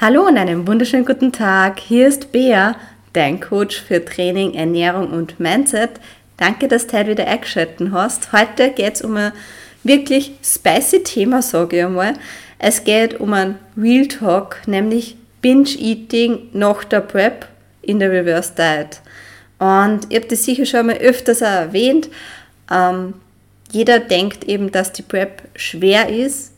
Hallo und einen wunderschönen guten Tag. Hier ist Bea, dein Coach für Training, Ernährung und Mindset. Danke, dass du heute wieder eingeschaltet hast. Heute geht es um ein wirklich spicy Thema, sage ich einmal. Es geht um ein Real Talk, nämlich Binge-Eating nach der Prep in der Reverse Diet. Und ich habe das sicher schon mal öfters erwähnt. Ähm, jeder denkt eben, dass die Prep schwer ist,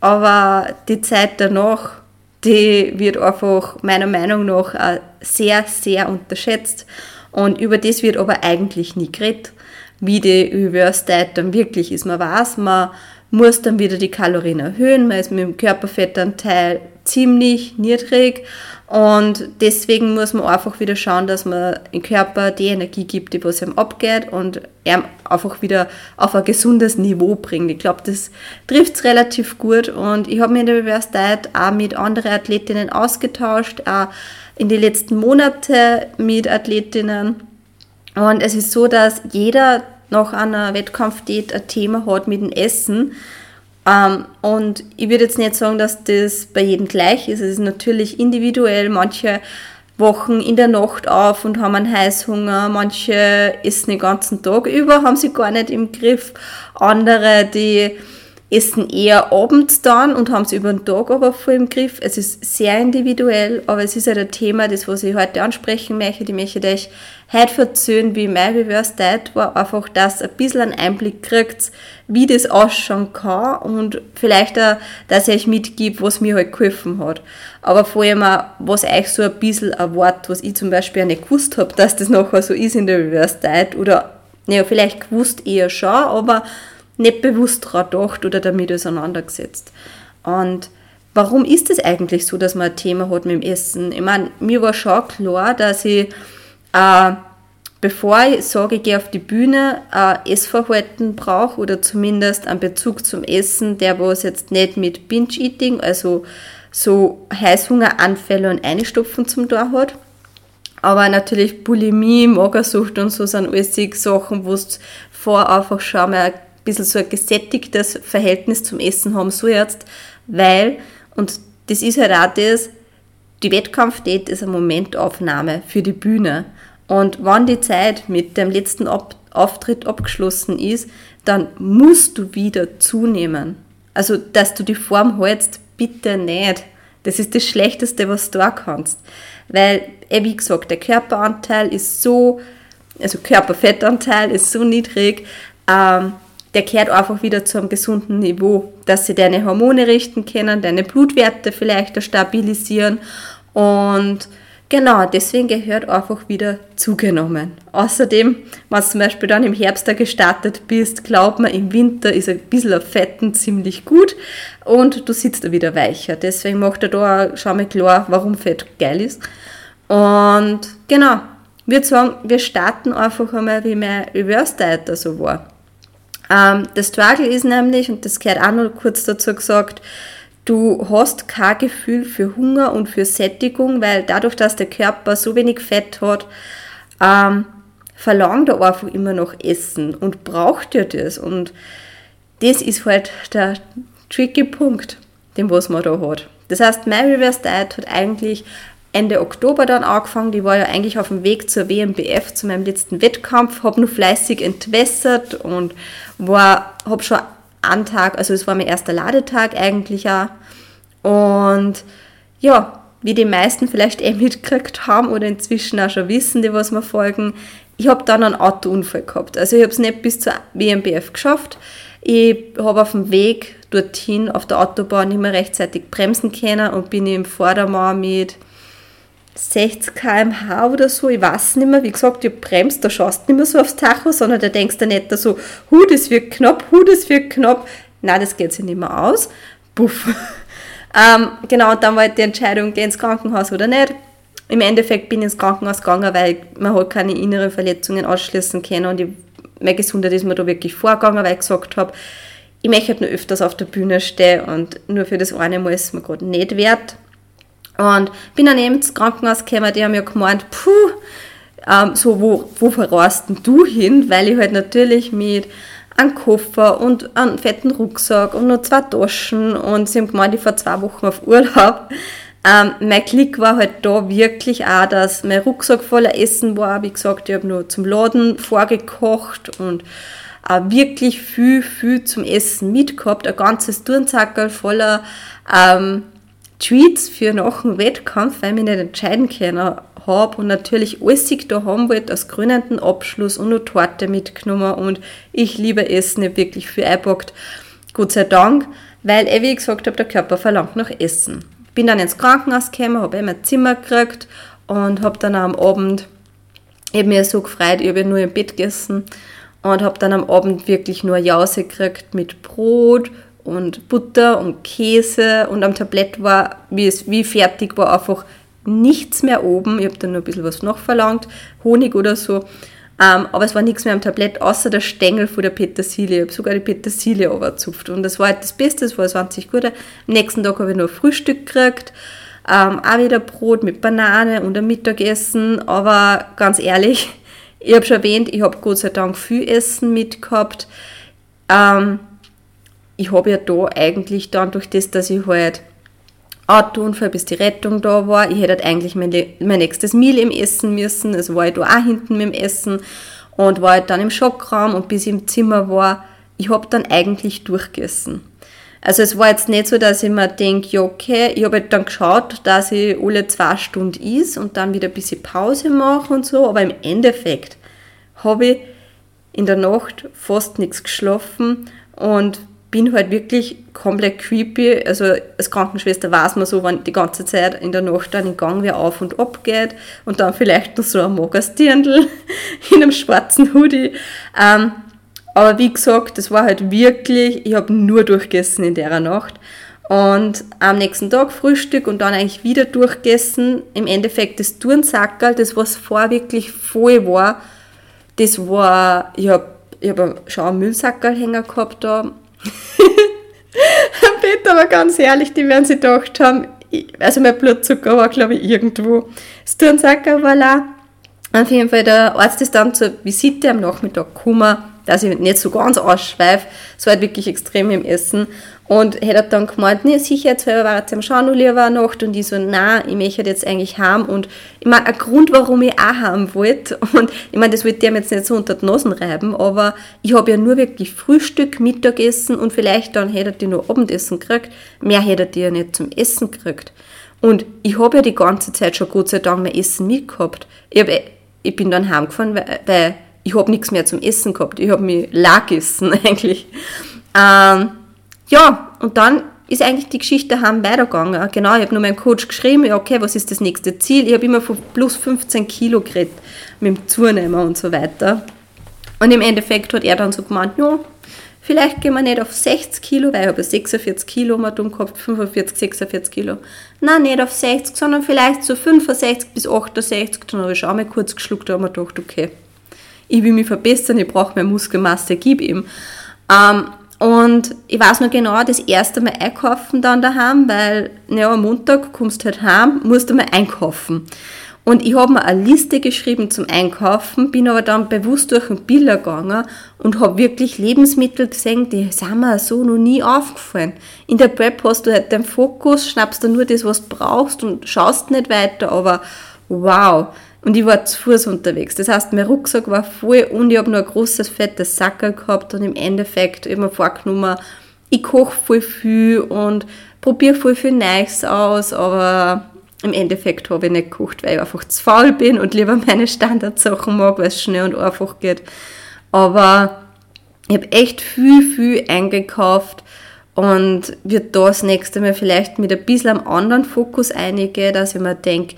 aber die Zeit danach die wird einfach meiner Meinung nach sehr, sehr unterschätzt. Und über das wird aber eigentlich nie geredet, wie die Reverse Diet dann wirklich ist. Man weiß, man muss dann wieder die Kalorien erhöhen, man ist mit dem Körperfettanteil ziemlich niedrig und deswegen muss man einfach wieder schauen, dass man im Körper die Energie gibt, die was ihm abgeht und er einfach wieder auf ein gesundes Niveau bringt. Ich glaube, das trifft es relativ gut. Und ich habe mich in der Reverse auch mit anderen Athletinnen ausgetauscht, auch in den letzten Monaten mit Athletinnen. Und es ist so, dass jeder nach einer Wettkampfdiät ein Thema hat mit dem Essen und ich würde jetzt nicht sagen, dass das bei jedem gleich ist. Es ist natürlich individuell. Manche wachen in der Nacht auf und haben einen Heißhunger. Manche essen den ganzen Tag über, haben sie gar nicht im Griff. Andere, die essen eher abends dann und haben es über den Tag aber voll im Griff. Es ist sehr individuell, aber es ist halt ein Thema, das was ich heute ansprechen möchte. Ich möchte euch heute erzählen, wie mein Reverse Diet war, einfach, dass ein bisschen einen Einblick kriegt, wie das ausschauen kann und vielleicht auch, dass ich euch mitgebe, was mir halt geholfen hat. Aber vor allem auch, was euch so ein bisschen erwartet, was ich zum Beispiel auch nicht gewusst habe, dass das nachher so ist in der Reverse Diet oder, naja, vielleicht gewusst eher schon, aber nicht bewusst daran gedacht oder damit auseinandergesetzt. Und warum ist es eigentlich so, dass man ein Thema hat mit dem Essen? Ich meine, mir war schon klar, dass ich, äh, bevor ich sage, ich gehe auf die Bühne, ein Essverhalten brauche oder zumindest einen Bezug zum Essen, der was jetzt nicht mit Binge-Eating, also so Heißhungeranfälle und Einstopfen zum Tor hat. Aber natürlich Bulimie, Magersucht und so sind alles Sachen, wo es vor einfach schon mal bisschen so ein gesättigtes Verhältnis zum Essen haben sollst, weil, und das ist halt auch das, die Wettkampfdate ist eine Momentaufnahme für die Bühne. Und wenn die Zeit mit dem letzten Auftritt abgeschlossen ist, dann musst du wieder zunehmen. Also, dass du die Form hältst, bitte nicht. Das ist das Schlechteste, was du da kannst. Weil, eh, wie gesagt, der Körperanteil ist so, also Körperfettanteil ist so niedrig, ähm, der kehrt einfach wieder zu einem gesunden Niveau, dass sie deine Hormone richten können, deine Blutwerte vielleicht stabilisieren und genau, deswegen gehört einfach wieder zugenommen. Außerdem, wenn du zum Beispiel dann im Herbst da gestartet bist, glaubt man, im Winter ist ein bisschen auf Fetten ziemlich gut und du sitzt da wieder weicher. Deswegen macht er da schon mal klar, warum Fett geil ist. Und genau, ich würde sagen, wir starten einfach einmal, wie mein Reverse Diet da so war. Ähm, das Struggle ist nämlich, und das gehört auch noch kurz dazu gesagt, du hast kein Gefühl für Hunger und für Sättigung, weil dadurch, dass der Körper so wenig Fett hat, ähm, verlangt er einfach immer noch Essen und braucht ja das. Und das ist halt der tricky Punkt, den was man da hat. Das heißt, mein Reverse Diet hat eigentlich Ende Oktober dann angefangen. Die war ja eigentlich auf dem Weg zur WMBF, zu meinem letzten Wettkampf, habe nur fleißig entwässert und war, habe schon einen Tag, also es war mein erster Ladetag eigentlich auch. Und ja, wie die meisten vielleicht eh mitgekriegt haben oder inzwischen auch schon wissen, die was mir folgen, ich habe dann einen Autounfall gehabt. Also ich habe es nicht bis zur WMBF geschafft. Ich habe auf dem Weg dorthin auf der Autobahn nicht mehr rechtzeitig bremsen können und bin im Vordermann mit 60 km/h oder so, ich weiß nicht mehr, wie gesagt, ich bremst, da schaust du nicht mehr so aufs Tacho, sondern da denkst du nicht so, hu, das wird knapp, hu, das wird knapp. Nein, das geht sich nicht mehr aus. Puff. ähm, genau, und dann war halt die Entscheidung, geh ins Krankenhaus oder nicht. Im Endeffekt bin ich ins Krankenhaus gegangen, weil man halt keine inneren Verletzungen ausschließen kann und meine Gesundheit ist mir da wirklich vorgegangen, weil ich gesagt habe, ich möchte halt nur öfters auf der Bühne stehen und nur für das eine Mal ist es mir gerade nicht wert. Und bin dann eben ins Krankenhaus gekommen, die haben ja gemeint, puh, ähm, so, wo, wo denn du hin? Weil ich halt natürlich mit einem Koffer und einem fetten Rucksack und nur zwei Taschen und sie haben gemeint, ich fahre zwei Wochen auf Urlaub. Ähm, mein Klick war halt da wirklich auch, dass mein Rucksack voller Essen war. Wie gesagt, ich habe nur zum Laden vorgekocht und auch wirklich viel, viel zum Essen mitgehabt. Ein ganzes Turnsackerl voller ähm, Treats für nach dem Wettkampf, weil ich mich nicht entscheiden können habe und natürlich alles ich da haben wollte, als krönenden Abschluss und noch Torte mitgenommen und ich liebe Essen, ich habe wirklich viel eingepackt, Gott sei Dank, weil, wie ich gesagt habe, der Körper verlangt nach Essen. Bin dann ins Krankenhaus gekommen, habe mein Zimmer gekriegt und habe dann am Abend, habe mir so gefreut, ich habe nur im Bett gegessen und habe dann am Abend wirklich nur Jause gekriegt mit Brot und Butter und Käse und am Tablett war, wie es wie fertig war, einfach nichts mehr oben. Ich habe dann nur ein bisschen was noch verlangt, Honig oder so. Ähm, aber es war nichts mehr am Tablett, außer der Stängel von der Petersilie. Ich habe sogar die Petersilie überzupft. Und das war halt das Beste, das war 20 Gute. Am nächsten Tag habe ich noch Frühstück gekriegt. Ähm, auch wieder Brot mit Banane und ein Mittagessen. Aber ganz ehrlich, ich habe schon erwähnt, ich habe Gott sei Dank viel Essen mitgehabt. Ähm, ich habe ja da eigentlich dann durch das, dass ich halt Autounfall, bis die Rettung da war. Ich hätte halt eigentlich mein, mein nächstes Meal im Essen müssen. Also war ich da auch hinten mit dem Essen und war halt dann im Schockraum und bis ich im Zimmer war, ich habe dann eigentlich durchgegessen. Also es war jetzt nicht so, dass ich mir denke, ja okay, ich habe halt dann geschaut, dass ich alle zwei Stunden is und dann wieder ein bisschen Pause mache und so, aber im Endeffekt habe ich in der Nacht fast nichts geschlafen und bin halt wirklich komplett creepy. Also als Krankenschwester weiß man so, wenn die ganze Zeit in der Nacht dann in Gang wer auf und ab geht und dann vielleicht noch so ein Mogastirndl in einem schwarzen Hoodie. Ähm, aber wie gesagt, das war halt wirklich, ich habe nur durchgegessen in der Nacht. Und am nächsten Tag Frühstück und dann eigentlich wieder durchgegessen. Im Endeffekt das Turnsackerl, das was vorher wirklich voll war, das war, ich habe ich hab schon einen Müllsackerl gehabt da Peter war ganz ehrlich, die werden sich gedacht haben, also mein Blutzucker war glaube ich irgendwo. Das Turnsacker war la. Auf jeden Fall, der Arzt ist dann zur Visite am Nachmittag gekommen, dass ich nicht so ganz ausschweife. Es war halt wirklich extrem im Essen. Und hätte dann gemeint, ne, sicher, jetzt war jetzt am Schauen lieber Nacht und ich so, na, ich möchte jetzt eigentlich haben und ich meine, ein Grund, warum ich auch haben wollte und ich meine, das wollte der mir jetzt nicht so unter die Nosen reiben, aber ich habe ja nur wirklich Frühstück, Mittagessen und vielleicht dann hätte die nur Abendessen gekriegt, mehr hätte die ja nicht zum Essen gekriegt. Und ich habe ja die ganze Zeit schon Gott sei Dank mein Essen mitgehabt. Ich, hab, ich bin dann heimgefahren, weil, weil ich habe nichts mehr zum Essen gehabt. Ich habe mich lag gegessen eigentlich. Ähm, ja, und dann ist eigentlich die Geschichte daheim weitergegangen. Genau, ich habe nur meinem Coach geschrieben, ja, okay, was ist das nächste Ziel? Ich habe immer von plus 15 Kilo geredet mit dem Zunehmen und so weiter. Und im Endeffekt hat er dann so gemeint, ja, vielleicht gehen wir nicht auf 60 Kilo, weil ich habe 46 Kilo mal dumm gehabt, 45, 46 Kilo. Nein, nicht auf 60, sondern vielleicht so 65 bis 68. Dann habe ich schon mal kurz geschluckt und habe mir gedacht, okay, ich will mich verbessern, ich brauche mehr Muskelmasse, gib ihm. Ähm, und ich weiß noch genau, das erste Mal einkaufen dann daheim, weil ja, am Montag kommst du halt heim, musst du mal einkaufen. Und ich habe mir eine Liste geschrieben zum Einkaufen, bin aber dann bewusst durch den Bilder gegangen und habe wirklich Lebensmittel gesehen, die sind mir so noch nie aufgefallen. In der Prep hast du halt den Fokus, schnappst du nur das, was du brauchst und schaust nicht weiter, aber wow, und ich war zu Fuß unterwegs. Das heißt, mein Rucksack war voll und ich habe nur ein großes, fettes Sackerl gehabt und im Endeffekt immer vorgenommen, ich koche voll viel und probiere voll viel Neues aus, aber im Endeffekt habe ich nicht gekocht, weil ich einfach zu faul bin und lieber meine Standardsachen mag, weil es schnell und einfach geht. Aber ich habe echt viel, viel eingekauft und wird da das nächste Mal vielleicht mit ein bisschen am anderen Fokus einige, dass ich mir denke,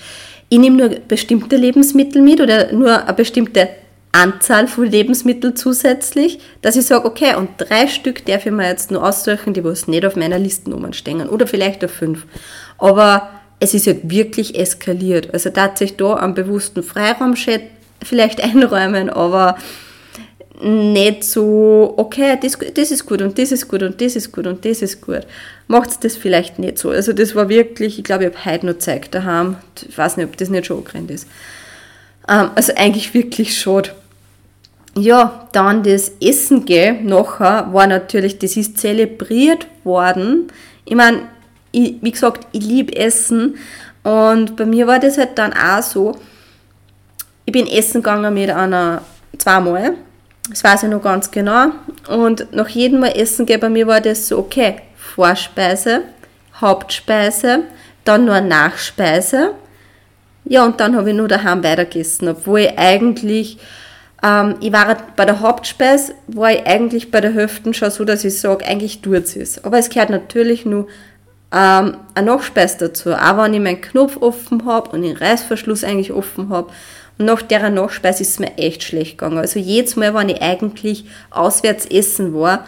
ich nehme nur bestimmte Lebensmittel mit oder nur eine bestimmte Anzahl von Lebensmitteln zusätzlich, dass ich sage, okay, und drei Stück darf ich mir jetzt nur aussuchen, die was nicht auf meiner Liste stehen oder vielleicht auf fünf. Aber es ist halt wirklich eskaliert. Also tatsächlich da einen bewussten Freiraum vielleicht einräumen, aber nicht so, okay, das, das ist gut und das ist gut und das ist gut und das ist gut. Macht das vielleicht nicht so. Also das war wirklich, ich glaube, ich habe heute noch Zeit daheim. Ich weiß nicht, ob das nicht schon angerannt ist. Ähm, also eigentlich wirklich schade. Ja, dann das Essen gehen nachher war natürlich, das ist zelebriert worden. Ich meine, wie gesagt, ich liebe Essen und bei mir war das halt dann auch so, ich bin essen gegangen mit einer zweimal, das weiß ich noch ganz genau und nach jedem Mal essen gehen bei mir war das so, okay, Vorspeise, Hauptspeise, dann nur Nachspeise, ja und dann habe ich nur daheim weitergegessen, obwohl ich eigentlich ähm, ich war bei der Hauptspeise, war ich eigentlich bei der Hälfte schon so, dass ich sage, eigentlich tut es. Aber es gehört natürlich nur ähm, eine Nachspeise dazu. Auch wenn ich meinen Knopf offen habe und den Reißverschluss eigentlich offen habe. Und nach der Nachspeise ist es mir echt schlecht gegangen. Also jedes Mal, wenn ich eigentlich auswärts essen war,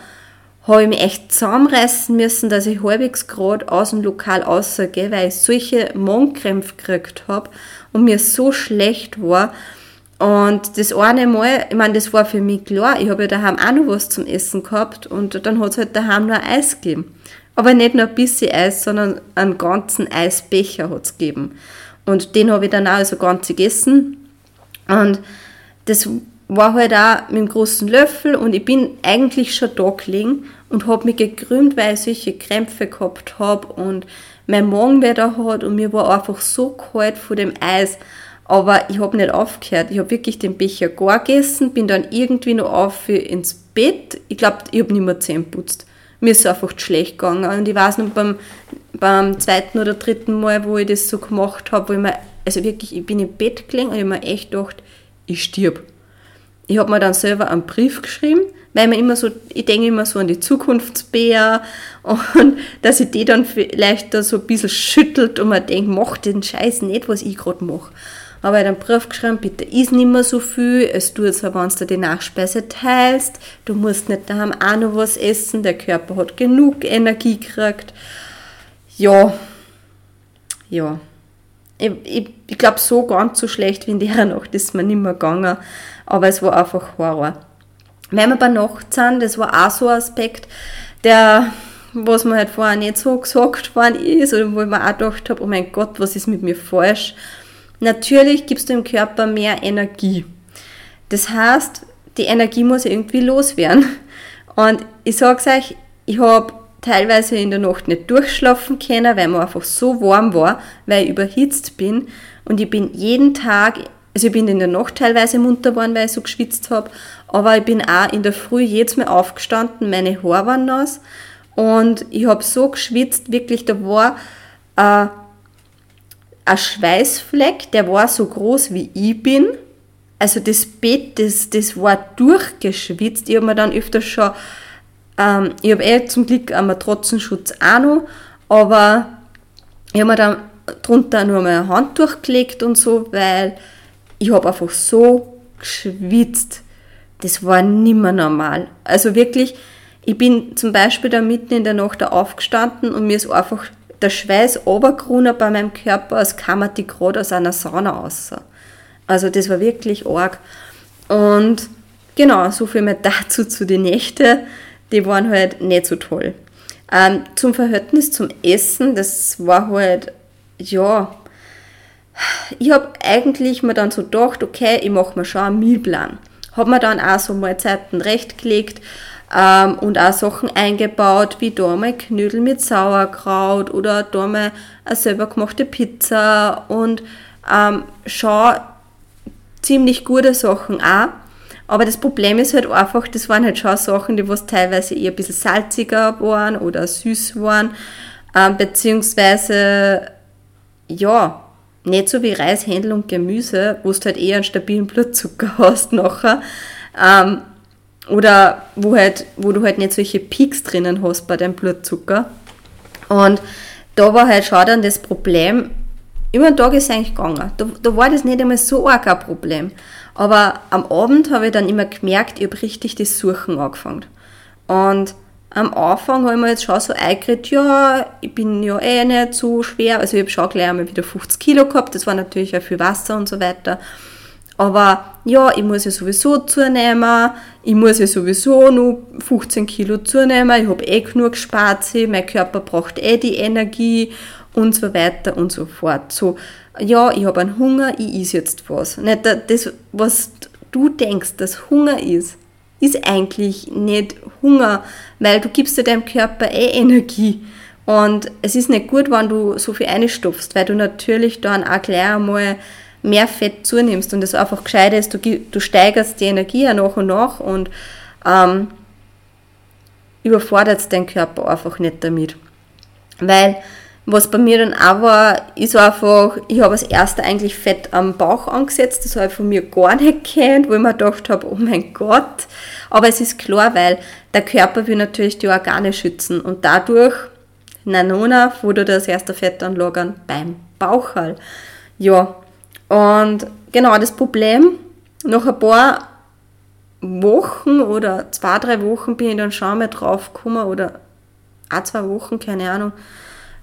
habe ich mich echt zusammenreißen müssen, dass ich halbwegs gerade aus dem Lokal rausgehe, weil ich solche Magenkrämpfe gekriegt habe und mir so schlecht war, und das eine Mal, ich meine, das war für mich klar, ich habe ja daheim auch noch was zum Essen gehabt und dann hat es halt daheim nur Eis gegeben. Aber nicht nur ein bisschen Eis, sondern einen ganzen Eisbecher hat es gegeben. Und den habe ich dann auch also ganz gegessen. Und das war halt auch mit einem großen Löffel und ich bin eigentlich schon da gelegen und habe mich gekrümmt, weil ich solche Krämpfe gehabt habe und mein Magen wieder hat und mir war einfach so kalt von dem Eis. Aber ich habe nicht aufgehört. Ich habe wirklich den Becher gar gegessen, bin dann irgendwie noch auf ins Bett. Ich glaube, ich habe nicht mehr Zähne putzt. Mir ist einfach schlecht gegangen. Und ich weiß noch beim, beim zweiten oder dritten Mal, wo ich das so gemacht habe, wo ich mir, also wirklich, ich bin im Bett gelegen und ich habe mir echt gedacht, ich stirb. Ich habe mir dann selber einen Brief geschrieben, weil man immer so, ich denke immer so an die Zukunftsbär und dass ich die dann vielleicht da so ein bisschen schüttelt und man denkt, mach den Scheiß nicht, was ich gerade mache aber er hat einen Brief geschrieben, bitte isst nicht mehr so viel, es tut so, wenn du die Nachspeise teilst, du musst nicht daheim auch noch was essen, der Körper hat genug Energie gekriegt. Ja, ja. Ich, ich, ich glaube, so ganz so schlecht wie in der Nacht ist mir nicht mehr gegangen, aber es war einfach Horror. Wenn wir bei Nacht sind, das war auch so ein Aspekt, der, was mir halt vorher nicht so gesagt worden ist, oder wo ich mir auch gedacht habe, oh mein Gott, was ist mit mir falsch? Natürlich gibst du dem Körper mehr Energie. Das heißt, die Energie muss irgendwie loswerden. Und ich sage euch, ich habe teilweise in der Nacht nicht durchschlafen können, weil mir einfach so warm war, weil ich überhitzt bin. Und ich bin jeden Tag, also ich bin in der Nacht teilweise munter geworden, weil ich so geschwitzt habe, aber ich bin auch in der Früh jedes Mal aufgestanden, meine Haare waren nass und ich habe so geschwitzt, wirklich, da war äh, ein Schweißfleck, der war so groß wie ich bin. Also das Bett, das, das war durchgeschwitzt. Ich habe mir dann öfter schon, ähm, ich habe eh zum Glück einen Matratzenschutz auch noch, aber ich habe mir dann drunter nur meine Hand durchgelegt und so, weil ich habe einfach so geschwitzt. Das war nimmer normal. Also wirklich, ich bin zum Beispiel da mitten in der Nacht aufgestanden und mir ist einfach der Schweiß obergrüner bei meinem Körper, als kam die gerade aus einer Sauna raus. Also das war wirklich arg. Und genau, so viel mehr dazu zu den Nächten. Die waren halt nicht so toll. Ähm, zum Verhältnis zum Essen, das war halt, ja, ich habe eigentlich mir dann so gedacht, okay, ich mache mir schon einen Mealplan. Habe mir dann auch so Mahlzeiten rechtgelegt, ähm, und auch Sachen eingebaut, wie da mal Knödel mit Sauerkraut oder da mal eine selber gemachte Pizza und ähm, schon ziemlich gute Sachen auch. Aber das Problem ist halt einfach, das waren halt schon Sachen, die was teilweise eher ein bisschen salziger waren oder süß waren, ähm, beziehungsweise, ja, nicht so wie Reis, Händel und Gemüse, wo du halt eher einen stabilen Blutzucker hast nachher. Ähm, oder wo, halt, wo du halt nicht solche Peaks drinnen hast bei deinem Blutzucker. Und da war halt schon dann das Problem, über den Tag ist es eigentlich gegangen. Da, da war das nicht einmal so arg ein Problem. Aber am Abend habe ich dann immer gemerkt, ich habe richtig das Suchen angefangen. Und am Anfang habe ich mir jetzt schon so eingeredet, ja, ich bin ja eh nicht so schwer. Also ich habe schon gleich einmal wieder 50 Kilo gehabt, das war natürlich auch viel Wasser und so weiter. Aber ja, ich muss ja sowieso zunehmen, ich muss ja sowieso nur 15 Kilo zunehmen, ich habe eh genug gespart, mein Körper braucht eh die Energie und so weiter und so fort. So, ja, ich habe einen Hunger, ich esse jetzt was. Nicht das, was du denkst, dass Hunger ist, ist eigentlich nicht Hunger, weil du gibst ja deinem Körper eh Energie. Und es ist nicht gut, wenn du so viel einstopfst, weil du natürlich dann auch gleich einmal mehr Fett zunimmst und es einfach gescheit ist, du, du steigerst die Energie ja nach und nach und ähm, überfordert deinen Körper einfach nicht damit. Weil was bei mir dann auch war, ist einfach, ich habe als erster eigentlich Fett am Bauch angesetzt, das habe ich von mir gar nicht kennt, wo ich mir gedacht habe, oh mein Gott. Aber es ist klar, weil der Körper will natürlich die Organe schützen und dadurch, Nanona, du das erste Fett anlagern beim Bauchhall. Ja, und genau das Problem, nach ein paar Wochen oder zwei, drei Wochen bin ich dann schon mal drauf gekommen oder auch zwei Wochen, keine Ahnung,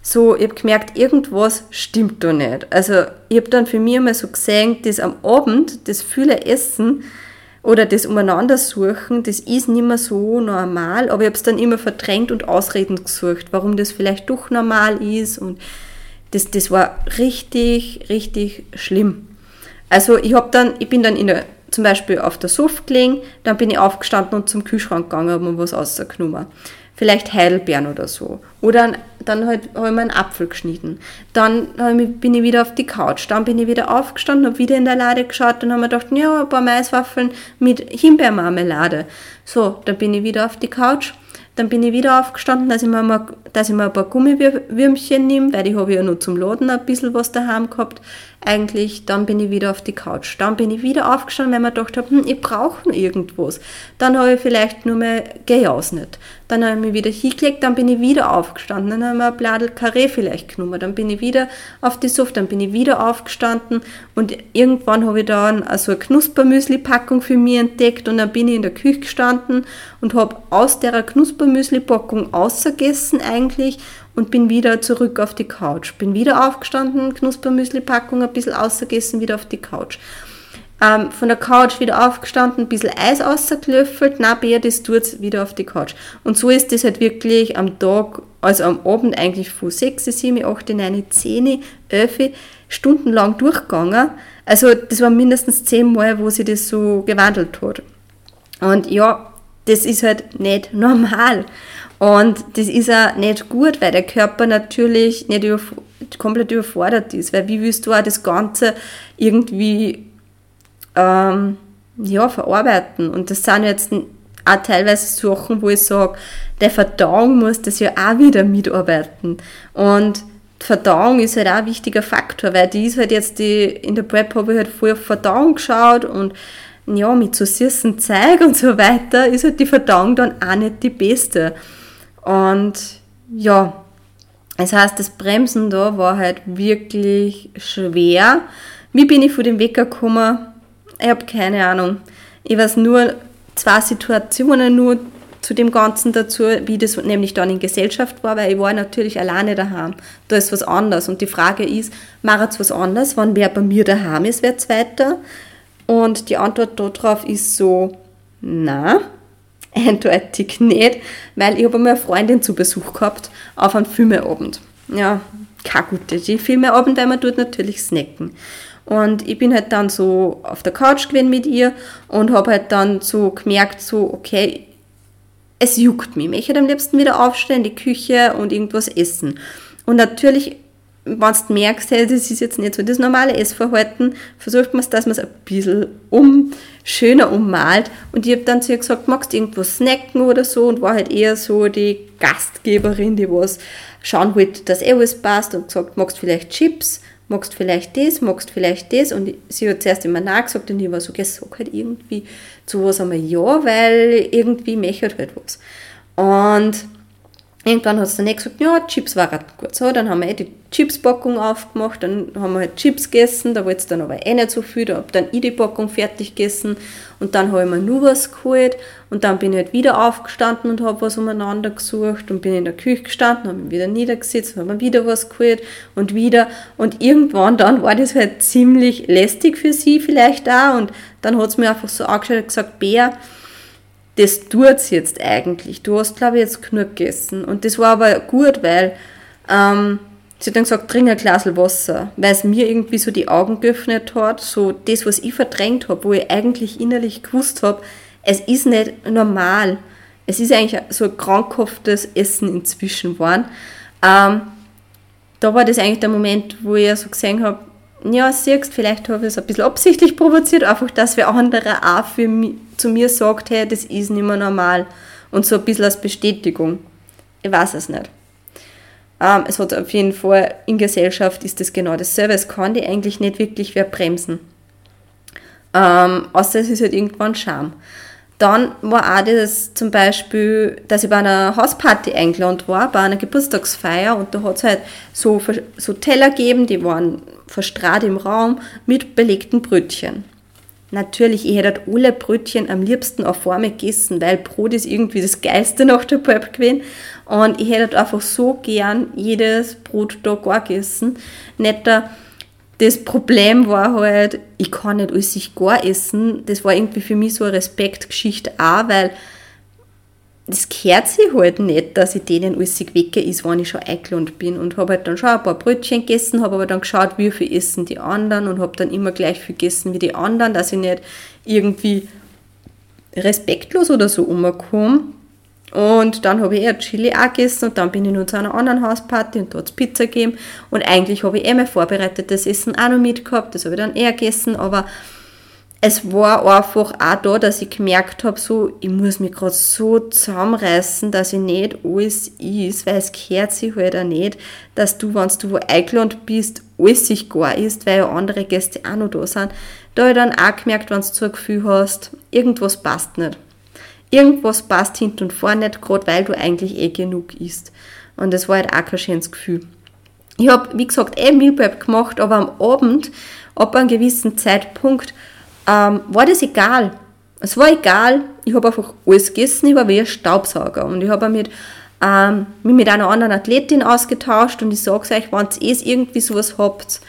so, ich habe gemerkt, irgendwas stimmt da nicht. Also ich habe dann für mich einmal so gesehen, das am Abend, das viele Essen oder das umeinander suchen, das ist nicht mehr so normal, aber ich habe es dann immer verdrängt und Ausreden gesucht, warum das vielleicht doch normal ist und das, das war richtig, richtig schlimm. Also ich habe dann, ich bin dann in der, zum Beispiel auf der Sofa gelegen, dann bin ich aufgestanden und zum Kühlschrank gegangen, habe mir was rausgenommen vielleicht Heidelbeeren oder so. Oder dann halt, habe ich mir einen Apfel geschnitten. Dann bin ich wieder auf die Couch. Dann bin ich wieder aufgestanden, habe wieder in der Lade geschaut und habe mir gedacht, ja, ein paar Maiswaffeln mit Himbeermarmelade. So, dann bin ich wieder auf die Couch. Dann bin ich wieder aufgestanden, dass ich mir, mal, dass ich mir ein paar Gummiwürmchen nehme, weil ich habe ja nur zum Laden ein bisschen was daheim gehabt. Eigentlich, dann bin ich wieder auf die Couch. Dann bin ich wieder aufgestanden, weil ich mir gedacht habe, hm, ich brauche irgendwas. Dann habe ich vielleicht nur mehr gejausnet. Dann habe ich mich wieder hingelegt, dann bin ich wieder aufgestanden. Dann habe ich mir ein Bladel Karree vielleicht genommen. Dann bin ich wieder auf die Sofa, dann bin ich wieder aufgestanden und irgendwann habe ich dann also eine Knuspermüsli-Packung für mich entdeckt und dann bin ich in der Küche gestanden und habe aus der Knuspermüsli-Packung ausgegessen eigentlich und bin wieder zurück auf die Couch. Bin wieder aufgestanden, Knuspermüsli-Packung ein bisschen ausgegessen, wieder auf die Couch. Ähm, von der Couch wieder aufgestanden, ein bisschen Eis ausgelöffelt, na, Bär, das tut's wieder auf die Couch. Und so ist das halt wirklich am Tag, also am Abend eigentlich von 6, 7, 8, 9, 10, 11 Stunden lang durchgegangen. Also das war mindestens 10 Mal, wo sich das so gewandelt hat. Und ja, das ist halt nicht normal. Und das ist auch nicht gut, weil der Körper natürlich nicht über, komplett überfordert ist. Weil wie willst du auch das Ganze irgendwie ähm, ja, verarbeiten. Und das sind jetzt auch teilweise Sachen, wo ich sage, der Verdauung muss das ja auch wieder mitarbeiten. Und Verdauung ist halt auch ein wichtiger Faktor, weil die ist halt jetzt, die, in der Prep habe ich halt voll auf Verdauung geschaut und ja, mit so süßen Zeug und so weiter ist halt die Verdauung dann auch nicht die beste. Und ja, das heißt, das Bremsen da war halt wirklich schwer. Wie bin ich von dem Wecker gekommen? Ich habe keine Ahnung. Ich weiß nur zwei Situationen nur zu dem Ganzen dazu, wie das nämlich dann in Gesellschaft war, weil ich war natürlich alleine daheim. Da ist was anderes. Und die Frage ist, macht es was anderes, wenn wer bei mir daheim ist, wer zweiter? Und die Antwort darauf ist so, na, eindeutig nicht, weil ich habe einmal eine Freundin zu Besuch gehabt auf einem Filmeabend. Ja, keine gute Idee. Filmeabend, weil man dort natürlich snacken. Und ich bin halt dann so auf der Couch gewesen mit ihr und habe halt dann so gemerkt, so, okay, es juckt mich. Ich möchte am liebsten wieder aufstehen in die Küche und irgendwas essen. Und natürlich, wenn du merkst, hey, das ist jetzt nicht so das normale Essverhalten, versucht man es, dass man es ein bisschen um, schöner ummalt. Und ich habe dann zu ihr gesagt, magst du irgendwas snacken oder so? Und war halt eher so die Gastgeberin, die was schauen wollte, dass eh alles passt und gesagt, magst du vielleicht Chips? magst vielleicht das, magst vielleicht das. Und sie hat zuerst immer Nein gesagt und ich war so, geh, sag halt irgendwie zu was einmal Ja, weil irgendwie möchte halt was. Und irgendwann hat sie dann gesagt, ja, Chips waren gut. So, dann haben wir eh die Chipspackung aufgemacht, dann haben wir halt Chips gegessen, da wollte es dann aber eh nicht so viel, da habe dann ich die Packung fertig gegessen und dann habe ich mir nur was geholt und dann bin ich halt wieder aufgestanden und habe was umeinander gesucht und bin in der Küche gestanden, habe mich wieder niedergesetzt, habe mir wieder was geholt und wieder und irgendwann dann war das halt ziemlich lästig für sie vielleicht auch und dann hat es mir einfach so angeschaut und gesagt, Bär, das tut's jetzt eigentlich. Du hast, glaube ich, jetzt genug gegessen. Und das war aber gut, weil ähm, Sie hat dann gesagt, trink ein Glas Wasser, weil es mir irgendwie so die Augen geöffnet hat, so das, was ich verdrängt habe, wo ich eigentlich innerlich gewusst habe, es ist nicht normal. Es ist eigentlich so ein krankhaftes Essen inzwischen geworden. Ähm, da war das eigentlich der Moment, wo ich so gesehen habe, ja, siehst, vielleicht habe ich es ein bisschen absichtlich provoziert, einfach, dass wer andere auch für mich, zu mir sagt, hey, das ist nicht mehr normal. Und so ein bisschen als Bestätigung. Ich weiß es nicht. Ähm, es hat auf jeden Fall, in Gesellschaft ist das genau dasselbe. Es kann die eigentlich nicht wirklich wer bremsen. Ähm, außer es ist halt irgendwann Scham. Dann war auch das zum Beispiel, dass ich bei einer Hausparty eingeladen war, bei einer Geburtstagsfeier und da hat es halt so, so Teller gegeben, die waren verstrahlt im Raum mit belegten Brötchen. Natürlich, ich hätte alle Brötchen am liebsten auf Form gegessen, weil Brot ist irgendwie das Geilste nach der Pulp gewesen. Und ich hätte einfach so gern jedes Brot da gar gegessen. Nicht der, das Problem war halt, ich kann nicht alles sich gar essen. Das war irgendwie für mich so eine Respektgeschichte auch, weil das gehört sich halt nicht, dass ich denen alles wecke ist, wenn ich schon eingeladen bin. Und habe halt dann schon ein paar Brötchen gegessen, habe aber dann geschaut, wie viel essen die anderen und habe dann immer gleich viel gegessen wie die anderen, dass ich nicht irgendwie respektlos oder so umkomme. Und dann habe ich eher Chili auch gegessen und dann bin ich noch zu einer anderen Hausparty und dort Pizza gegeben. Und eigentlich habe ich eh mein vorbereitetes Essen auch noch mitgehabt, das habe ich dann eher gegessen, aber es war einfach auch da, dass ich gemerkt habe, so, ich muss mich gerade so zusammenreißen, dass ich nicht alles ist, weil es gehört sich halt auch nicht, dass du, wenn du wo eingeladen bist, alles sich gar ist, weil ja andere Gäste auch noch da sind. Da habe ich dann auch gemerkt, wenn du so ein Gefühl hast, irgendwas passt nicht irgendwas passt hinten und vorne nicht, gerade weil du eigentlich eh genug isst. Und das war halt auch kein schönes Gefühl. Ich habe, wie gesagt, eh Meal gemacht, aber am Abend, ab einem gewissen Zeitpunkt, ähm, war das egal. Es war egal, ich habe einfach alles gegessen, ich war wie ein Staubsauger. Und ich habe mit, ähm, mich mit einer anderen Athletin ausgetauscht und ich sage euch, wenn ihr eh irgendwie sowas habt,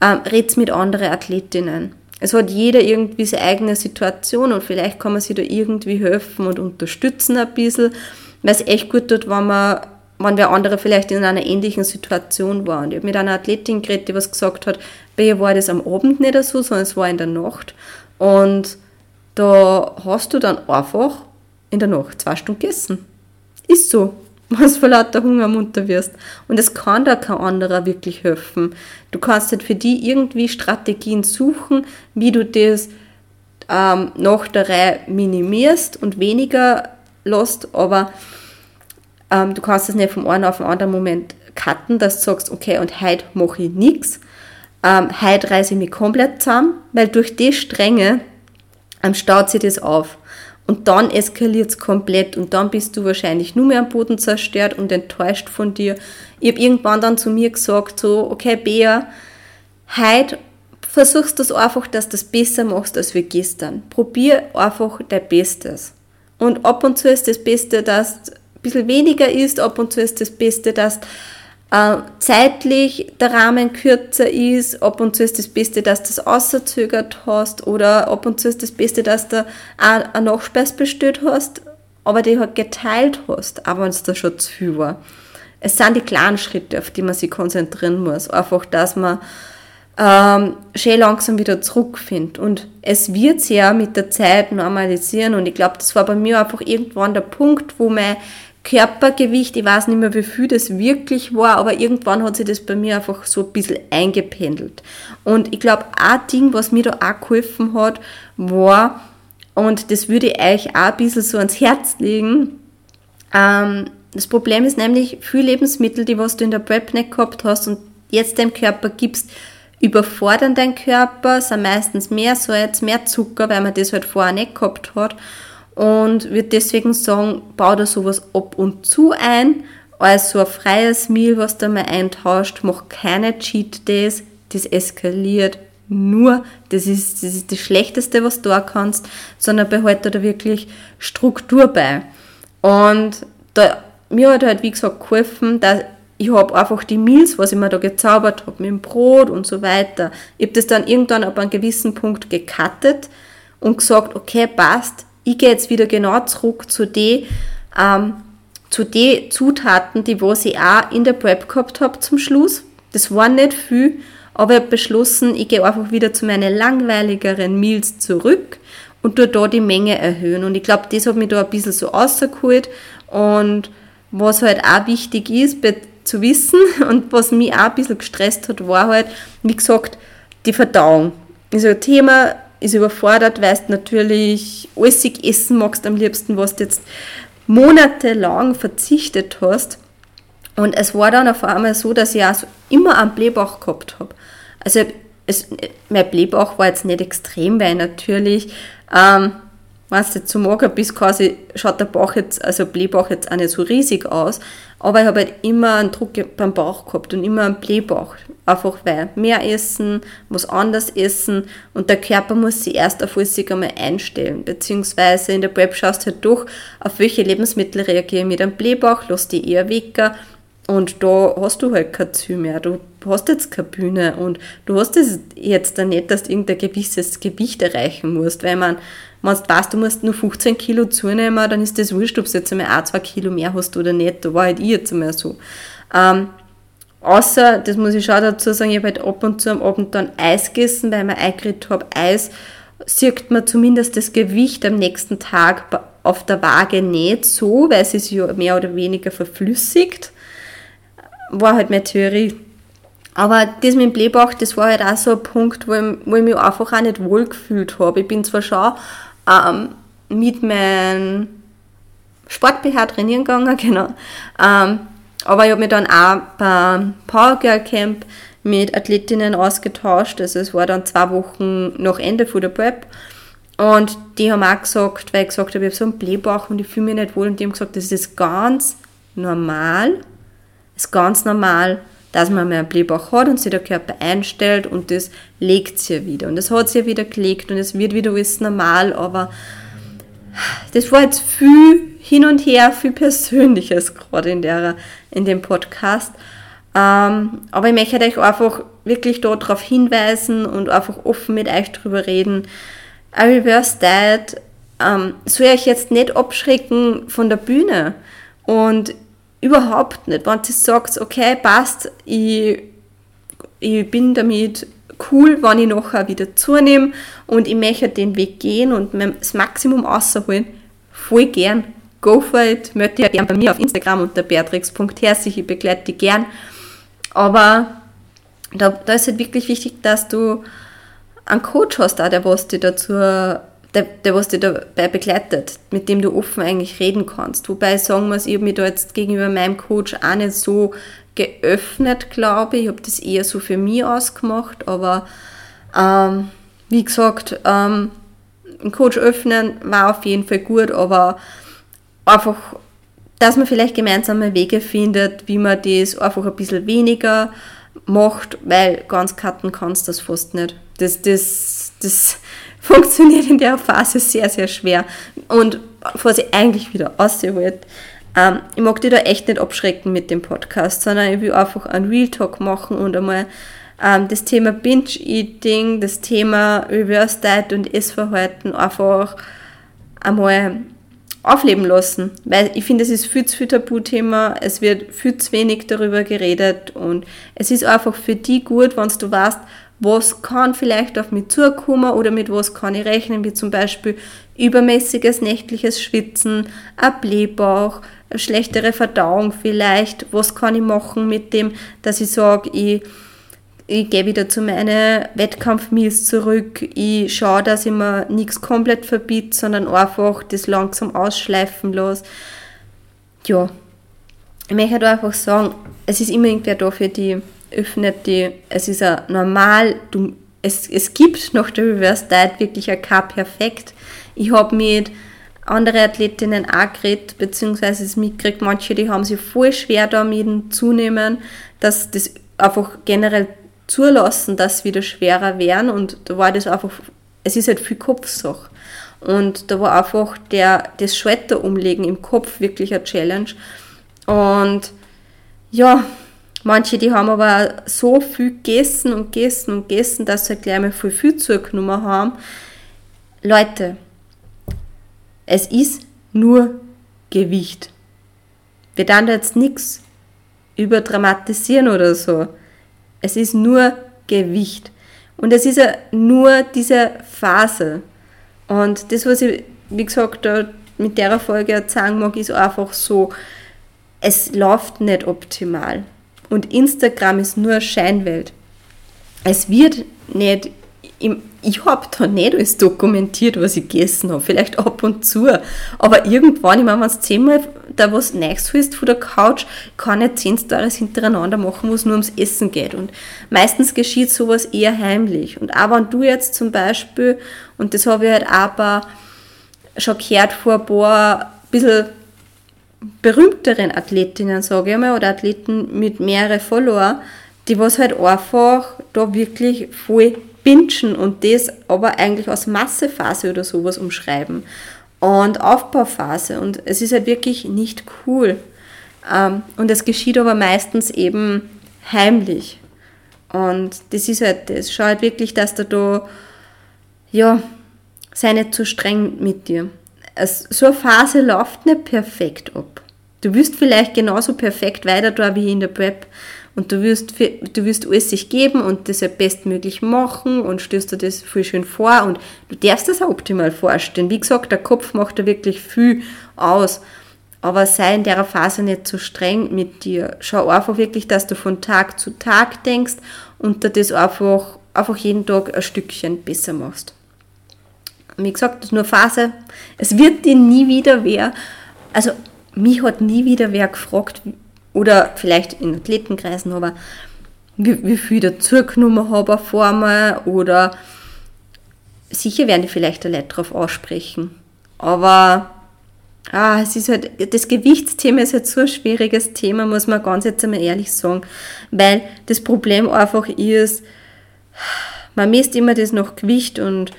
ähm, redet mit anderen Athletinnen. Es hat jeder irgendwie seine eigene Situation und vielleicht kann man sich da irgendwie helfen und unterstützen ein bisschen, weil es echt gut tut, wenn man wenn wer andere vielleicht in einer ähnlichen Situation war. Und ich habe mit einer Athletin geredet, die was gesagt hat, bei ihr war das am Abend nicht so, sondern es war in der Nacht. Und da hast du dann einfach in der Nacht zwei Stunden gegessen. Ist so du vor lauter Hunger munter wirst. Und es kann da kein anderer wirklich helfen. Du kannst halt für die irgendwie Strategien suchen, wie du das ähm, nach der Reihe minimierst und weniger lässt, aber ähm, du kannst es nicht vom einen auf den anderen Moment cutten, dass du sagst, okay, und heute mache ich nichts. Ähm, heute reiße ich mich komplett zusammen, weil durch die Strenge ähm, staut sich das auf. Und dann eskaliert es komplett und dann bist du wahrscheinlich nur mehr am Boden zerstört und enttäuscht von dir. Ich habe irgendwann dann zu mir gesagt, so, okay, Bea, heute versuchst du einfach, dass du das besser machst als wir gestern. Probier einfach dein Bestes. Und ab und zu ist das Beste, dass ein bisschen weniger ist, ab und zu ist das Beste, dass äh, zeitlich der Rahmen kürzer ist, ab und zu ist das Beste, dass du das außerzögert hast oder ab und zu ist das Beste, dass du eine Nachspeis bestellt hast, aber die halt geteilt hast, auch wenn es da schon zu viel war. Es sind die kleinen Schritte, auf die man sich konzentrieren muss. Einfach, dass man ähm, schön langsam wieder zurückfindet. Und es wird sich ja mit der Zeit normalisieren. Und ich glaube, das war bei mir einfach irgendwann der Punkt, wo mein Körpergewicht, ich weiß nicht mehr, wie viel das wirklich war, aber irgendwann hat sich das bei mir einfach so ein bisschen eingependelt. Und ich glaube, ein Ding, was mir da auch geholfen hat, war, und das würde ich euch auch ein bisschen so ans Herz legen, ähm, das Problem ist nämlich, viele Lebensmittel, die was du in der Prep nicht gehabt hast und jetzt deinem Körper gibst, überfordern deinen Körper, sind meistens mehr Salz, mehr Zucker, weil man das halt vorher nicht gehabt hat und würde deswegen sagen, bau da sowas ab und zu ein, als so ein freies Meal, was du mal eintauscht, mach keine Cheat Days, das eskaliert nur, das ist, das ist das Schlechteste, was du da kannst, sondern behalte da wirklich Struktur bei. Und da, mir hat halt, wie gesagt, geholfen, dass ich habe einfach die Meals, was ich mir da gezaubert habe, mit dem Brot und so weiter, ich habe das dann irgendwann ab einem gewissen Punkt gekattet und gesagt, okay, passt, ich gehe jetzt wieder genau zurück zu den, ähm, zu den Zutaten, die was ich auch in der Prep gehabt habe zum Schluss. Das war nicht viel, aber ich habe beschlossen, ich gehe einfach wieder zu meinen langweiligeren Meals zurück und tue da die Menge erhöhen. Und ich glaube, das hat mich da ein bisschen so rausgeholt. Und was halt auch wichtig ist, zu wissen. Und was mich auch ein bisschen gestresst hat, war halt, wie gesagt, die Verdauung. Ein Thema ist überfordert, weil du natürlich alles essen magst am liebsten, was du jetzt monatelang verzichtet hast. Und es war dann auf einmal so, dass ich auch so immer einen Blähbauch gehabt habe. Also es, mein Blähbauch war jetzt nicht extrem, weil natürlich ähm, wenn du jetzt so mager bist, quasi schaut der Bauch jetzt, also Blähbauch jetzt auch nicht so riesig aus, aber ich habe halt immer einen Druck beim Bauch gehabt und immer einen Blähbauch. Einfach weil mehr essen, was anders essen und der Körper muss sich erst auf alles einmal einstellen. Beziehungsweise in der Prep schaust du halt durch, auf welche Lebensmittel reagieren mit einem Blähbauch, lass die eher wecker und da hast du halt kein Ziel mehr. Du hast jetzt keine Bühne und du hast jetzt dann nicht, dass du irgendein gewisses Gewicht erreichen musst, weil man wenn du weißt, du musst nur 15 Kilo zunehmen, dann ist das wurscht, ob du jetzt einmal ein, zwei Kilo mehr hast oder nicht. Da war halt ich jetzt einmal so. Ähm, außer, das muss ich schon dazu sagen, ich habe halt ab und zu am Abend dann Eis gegessen, weil ich mir eingeredet habe, Eis sieht man zumindest das Gewicht am nächsten Tag auf der Waage nicht so, weil es ist ja mehr oder weniger verflüssigt. War halt meine Theorie. Aber das mit dem Blähbauch, das war halt auch so ein Punkt, wo ich, wo ich mich einfach auch nicht wohl gefühlt habe. Ich bin zwar schon ähm, mit meinem Sport-BH trainieren gegangen, genau. Ähm, aber ich habe mich dann auch beim Power Girl Camp mit Athletinnen ausgetauscht. Also es war dann zwei Wochen nach Ende von der Prep. Und die haben auch gesagt, weil ich gesagt habe, ich habe so einen Blähbauch und ich fühle mich nicht wohl. Und die haben gesagt, das ist ganz normal. Das ist ganz normal, dass man mehr einen Blähbauch hat und sich der Körper einstellt und das legt sich ja wieder. Und das hat sich ja wieder gelegt und es wird wieder alles normal, aber das war jetzt viel hin und her, viel Persönliches gerade in, der, in dem Podcast. Ähm, aber ich möchte euch einfach wirklich darauf hinweisen und einfach offen mit euch darüber reden. A Reverse Diet ähm, soll euch jetzt nicht abschrecken von der Bühne. Und überhaupt nicht. Wenn du sagst, okay, passt, ich, ich bin damit cool, wenn ich nachher wieder zunehme und ich möchte den Weg gehen und das Maximum rausholen, voll gern. Go for it. Melde dich gerne bei mir auf Instagram unter beatrix.herzig, ich begleite dich gern. Aber da, da ist halt wirklich wichtig, dass du einen Coach hast, auch, der was dich dazu der, der was dich dabei begleitet, mit dem du offen eigentlich reden kannst. Wobei sagen muss, ich habe mich da jetzt gegenüber meinem Coach auch nicht so geöffnet, glaube ich. Ich habe das eher so für mich ausgemacht, aber ähm, wie gesagt, ähm, einen Coach öffnen war auf jeden Fall gut, aber einfach, dass man vielleicht gemeinsame Wege findet, wie man das einfach ein bisschen weniger macht, weil ganz cutten kannst du das fast nicht. Das, das, das funktioniert in der Phase sehr, sehr schwer. Und bevor sie eigentlich wieder ausholt, ähm, ich mag die da echt nicht abschrecken mit dem Podcast, sondern ich will einfach einen Real Talk machen und einmal ähm, das Thema Binge-Eating, das Thema Reverse Diet und Essverhalten einfach einmal aufleben lassen. Weil ich finde, es ist viel zu viel Tabuthema, es wird viel zu wenig darüber geredet und es ist einfach für die gut, wenn du weißt, was kann vielleicht auf mich zukommen oder mit was kann ich rechnen, wie zum Beispiel übermäßiges nächtliches Schwitzen, ein Blähbauch, schlechtere Verdauung vielleicht, was kann ich machen mit dem, dass ich sage, ich, ich gehe wieder zu meinen Wettkampfmeals zurück, ich schaue, dass ich mir nichts komplett verbiete, sondern einfach das langsam ausschleifen lasse. Ja, ich möchte einfach sagen, es ist immer irgendwer da für die öffnet die, es ist ja normal, du, es, es gibt nach der Reverse Diet wirklich ein K perfekt. Ich habe mit anderen Athletinnen auch geredet, beziehungsweise es mitgekriegt, manche, die haben sich voll schwer damit zunehmen, dass das einfach generell zulassen, dass sie wieder schwerer werden und da war das einfach, es ist halt viel Kopfsache. Und da war einfach der, das Schalter umlegen im Kopf wirklich eine Challenge. Und ja, Manche, die haben aber so viel gegessen und gegessen und gegessen, dass sie gleich mal viel, viel zugenommen haben. Leute, es ist nur Gewicht. Wir dann da jetzt nichts überdramatisieren oder so. Es ist nur Gewicht. Und es ist ja nur diese Phase. Und das, was ich, wie gesagt, mit der Folge sagen mag, ist einfach so, es läuft nicht optimal. Und Instagram ist nur Scheinwelt. Es wird nicht, ich habe da nicht alles dokumentiert, was ich gegessen habe, vielleicht ab und zu, aber irgendwann, ich meine, wenn du zehnmal da was Neues willst von der Couch, kann ich zehn Stories hintereinander machen, wo es nur ums Essen geht. Und meistens geschieht sowas eher heimlich. Und auch wenn du jetzt zum Beispiel, und das habe ich halt aber schon gehört vor ein paar bisschen berühmteren Athletinnen, sage ich mal, oder Athleten mit mehreren Follower, die was halt einfach da wirklich voll bingen und das aber eigentlich aus Massephase oder sowas umschreiben und Aufbauphase und es ist halt wirklich nicht cool. Ähm, und es geschieht aber meistens eben heimlich. Und das ist halt das. Schau halt wirklich, dass du da, ja, sei nicht zu streng mit dir. So eine Phase läuft nicht perfekt ab. Du wirst vielleicht genauso perfekt weiter da wie in der Prep und du wirst, du wirst alles sich geben und das ja bestmöglich machen und stößt dir das viel schön vor und du darfst das auch optimal vorstellen. Wie gesagt, der Kopf macht da wirklich viel aus. Aber sei in der Phase nicht zu streng mit dir. Schau einfach wirklich, dass du von Tag zu Tag denkst und das einfach, einfach jeden Tag ein Stückchen besser machst. Wie gesagt, das ist nur Phase. Es wird dir nie wieder wer, also mich hat nie wieder wer gefragt, oder vielleicht in Athletenkreisen, aber wie, wie viel ich dazugenommen habe auf einmal oder sicher werden die vielleicht Leute darauf aussprechen. Aber ah, es ist halt, das Gewichtsthema ist halt so ein schwieriges Thema, muss man ganz jetzt einmal ehrlich sagen, weil das Problem einfach ist, man misst immer das nach Gewicht und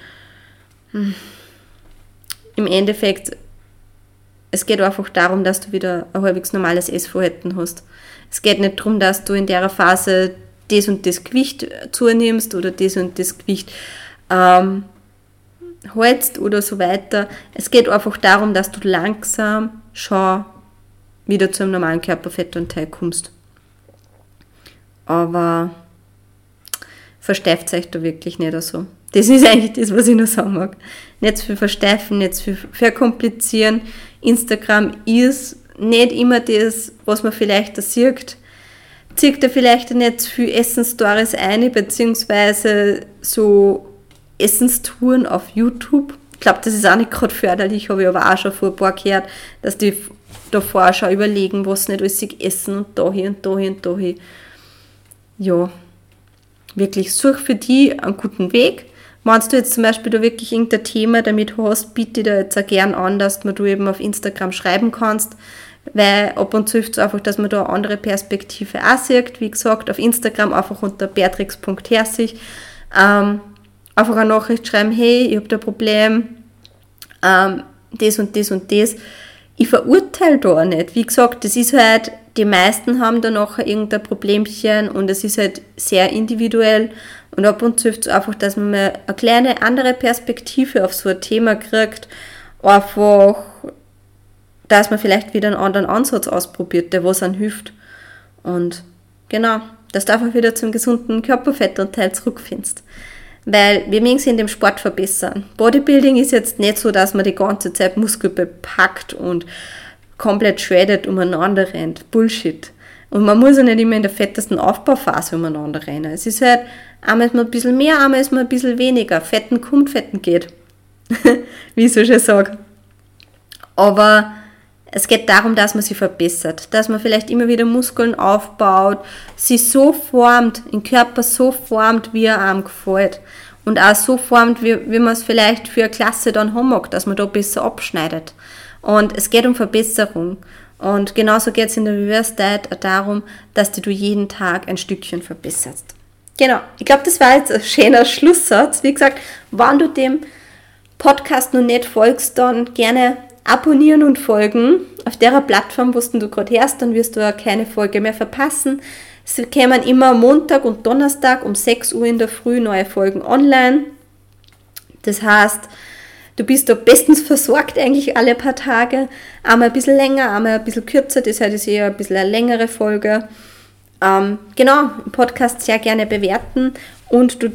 hm, im Endeffekt es geht einfach darum, dass du wieder ein halbwegs normales Essverhalten hast. Es geht nicht darum, dass du in der Phase das und das Gewicht zunimmst oder das und das Gewicht ähm, hältst oder so weiter. Es geht einfach darum, dass du langsam schon wieder zu einem normalen Körperfettanteil kommst. Aber versteift euch da wirklich nicht so. Das ist eigentlich das, was ich noch sagen mag. Nicht zu viel versteifen, nicht zu viel verkomplizieren. Instagram ist nicht immer das, was man vielleicht da sieht. Zieht da vielleicht nicht zu viel Essensstories ein, beziehungsweise so Essenstouren auf YouTube. Ich glaube, das ist auch nicht gerade förderlich, habe ich aber auch schon vor ein paar gehört, dass die davor schon überlegen, was nicht alles sich essen und da hier und da hier und da hier. Ja, wirklich, such für die einen guten Weg wenn du jetzt zum Beispiel da wirklich irgendein Thema damit hast, biete da jetzt auch gern an, dass du eben auf Instagram schreiben kannst, weil ab und zu hilft es einfach, dass man da eine andere Perspektive auch sieht. Wie gesagt, auf Instagram einfach unter beatrix.herzig ähm, einfach eine Nachricht schreiben, hey, ich habe da ein Problem, ähm, das und das und das. Ich verurteile da nicht. Wie gesagt, das ist halt, die meisten haben da nachher irgendein Problemchen und es ist halt sehr individuell und ab und zu hilft es einfach, dass man mal eine kleine andere Perspektive auf so ein Thema kriegt. Einfach, dass man vielleicht wieder einen anderen Ansatz ausprobiert, der was einem hilft. Und genau, dass du einfach wieder zum gesunden Körperfettanteil zurückfindest. Weil wir mögen sie in dem Sport verbessern. Bodybuilding ist jetzt nicht so, dass man die ganze Zeit Muskel bepackt und komplett shredded umeinander rennt. Bullshit. Und man muss ja nicht immer in der fettesten Aufbauphase umeinander rennen. Es ist halt, einmal ist man ein bisschen mehr, einmal ist man ein bisschen weniger. Fetten kommt, Fetten geht. Wie ich so schon sage. Aber es geht darum, dass man sich verbessert, dass man vielleicht immer wieder Muskeln aufbaut, sich so formt, den Körper so formt, wie er einem gefällt. Und auch so formt, wie, wie man es vielleicht für eine Klasse dann haben mag, dass man da besser abschneidet. Und es geht um Verbesserung. Und genauso geht es in der Reverse Diet darum, dass du jeden Tag ein Stückchen verbesserst. Genau, ich glaube, das war jetzt ein schöner Schlusssatz. Wie gesagt, wenn du dem Podcast noch nicht folgst, dann gerne abonnieren und folgen. Auf der Plattform, wo du gerade hörst, dann wirst du keine Folge mehr verpassen. Es kämen immer Montag und Donnerstag um 6 Uhr in der Früh neue Folgen online. Das heißt, Du bist da bestens versorgt eigentlich alle paar Tage. Einmal ein bisschen länger, einmal ein bisschen kürzer. Das heißt, ist eher ein bisschen eine längere Folge. Ähm, genau, Podcast sehr gerne bewerten. Und du,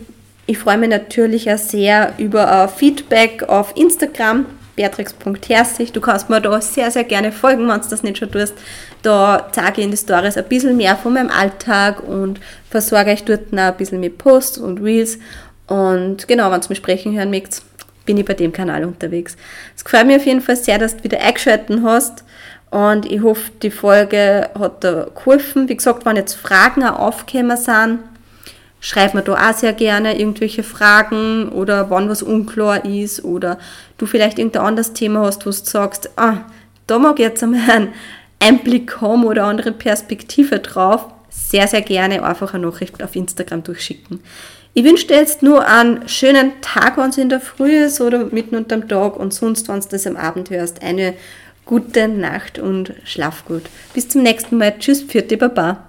ich freue mich natürlich auch sehr über Feedback auf Instagram. beatrix.herzig. Du kannst mir da sehr, sehr gerne folgen, wenn du das nicht schon tust. Da zeige ich in die Stories ein bisschen mehr von meinem Alltag und versorge euch dort noch ein bisschen mit Posts und Reels. Und genau, wenn du mich sprechen hören möchtest, bin ich bei dem Kanal unterwegs. Es gefällt mir auf jeden Fall sehr, dass du wieder eingeschaltet hast. Und ich hoffe, die Folge hat dir geholfen. Wie gesagt, wenn jetzt Fragen auch aufgekommen sind, schreib mir da auch sehr gerne irgendwelche Fragen oder wann was unklar ist oder du vielleicht irgendein anderes Thema hast, wo du sagst, ah, da mag ich jetzt einmal einen Einblick haben oder andere Perspektive drauf. Sehr, sehr gerne einfach eine Nachricht auf Instagram durchschicken. Ich wünsche dir jetzt nur einen schönen Tag, wenn es in der Früh ist oder mitten unterm Tag und sonst, wenn du das am Abend hörst, eine gute Nacht und schlaf gut. Bis zum nächsten Mal. Tschüss, vierte Baba.